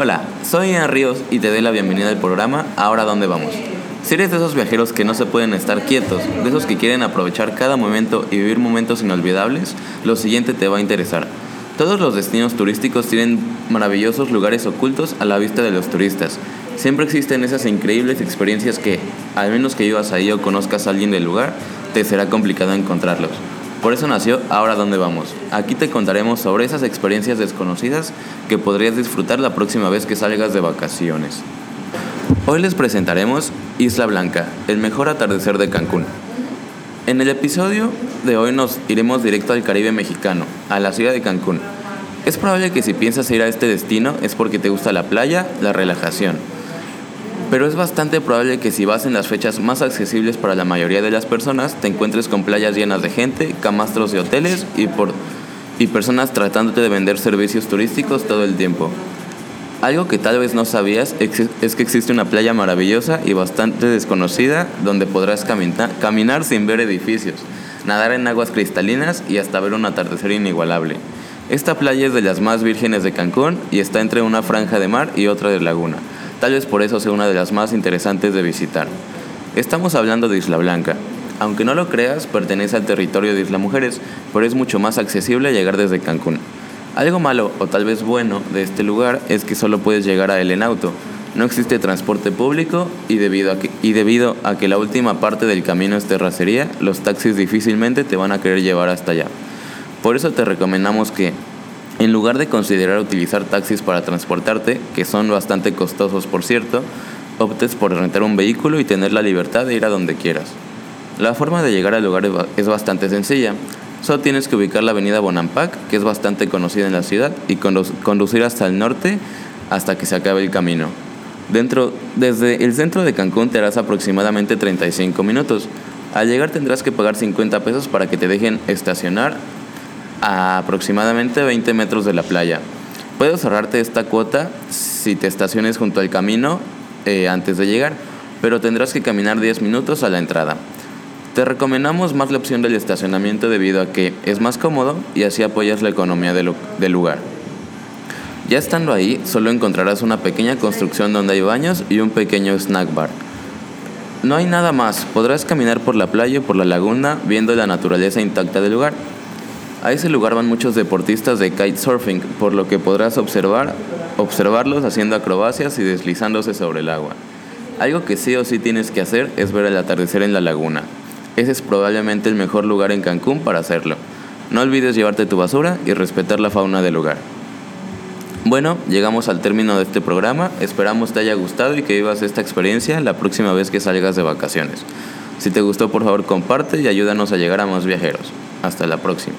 Hola, soy Ian Ríos y te doy la bienvenida al programa Ahora dónde vamos. Si eres de esos viajeros que no se pueden estar quietos, de esos que quieren aprovechar cada momento y vivir momentos inolvidables, lo siguiente te va a interesar. Todos los destinos turísticos tienen maravillosos lugares ocultos a la vista de los turistas. Siempre existen esas increíbles experiencias que, al menos que vivas ahí o conozcas a alguien del lugar, te será complicado encontrarlos. Por eso nació Ahora dónde vamos. Aquí te contaremos sobre esas experiencias desconocidas que podrías disfrutar la próxima vez que salgas de vacaciones. Hoy les presentaremos Isla Blanca, el mejor atardecer de Cancún. En el episodio de hoy nos iremos directo al Caribe mexicano, a la ciudad de Cancún. Es probable que si piensas ir a este destino es porque te gusta la playa, la relajación pero es bastante probable que si vas en las fechas más accesibles para la mayoría de las personas, te encuentres con playas llenas de gente, camastros de hoteles y, personas tratándote de vender servicios turísticos todo el tiempo. Algo que tal vez no sabías es que existe una playa maravillosa y bastante desconocida donde podrás caminar sin ver edificios, nadar en aguas cristalinas y hasta ver un atardecer inigualable. Esta playa es de las más vírgenes de Cancún y está entre una franja de mar y otra de laguna. Tal vez por eso sea una de las más interesantes de visitar. Estamos hablando de Isla Blanca. Aunque no lo creas, pertenece al territorio de Isla Mujeres, pero es mucho más accesible llegar desde Cancún. Algo malo o tal vez bueno de este lugar es que solo puedes llegar a él en auto. No existe transporte público y debido, a que, y debido a que la última parte del camino es terracería, los taxis difícilmente te van a querer llevar hasta allá. Por eso te recomendamos que, en lugar de considerar utilizar taxis para transportarte, que son bastante costosos por cierto, optes por rentar un vehículo y tener la libertad de ir a donde quieras. La forma de llegar al lugar es bastante sencilla. Solo tienes que ubicar la avenida Bonampak, que es bastante conocida en la ciudad, y conducir hasta el norte hasta que se acabe el camino. Dentro, desde el centro de Cancún te harás aproximadamente 35 minutos. Al llegar tendrás que pagar 50 pesos para que te dejen estacionar a aproximadamente 20 metros de la playa. Puedes ahorrarte esta cuota si te estaciones junto al camino eh, antes de llegar, pero tendrás que caminar 10 minutos a la entrada. Te recomendamos más la opción del estacionamiento debido a que es más cómodo y así apoyas la economía del lugar. Ya estando ahí, solo encontrarás una pequeña construcción donde hay baños y un pequeño snack bar. No hay nada más, podrás caminar por la playa y por la laguna viendo la naturaleza intacta del lugar. A ese lugar van muchos deportistas de kitesurfing, por lo que podrás observar, observarlos haciendo acrobacias y deslizándose sobre el agua. Algo que sí o sí tienes que hacer es ver el atardecer en la laguna. Ese es probablemente el mejor lugar en Cancún para hacerlo. No olvides llevarte tu basura y respetar la fauna del lugar. Bueno, llegamos al término de este programa. Esperamos te haya gustado y que vivas esta experiencia la próxima vez que salgas de vacaciones. Si te gustó, por favor comparte y ayúdanos a llegar a más viajeros. Hasta la próxima.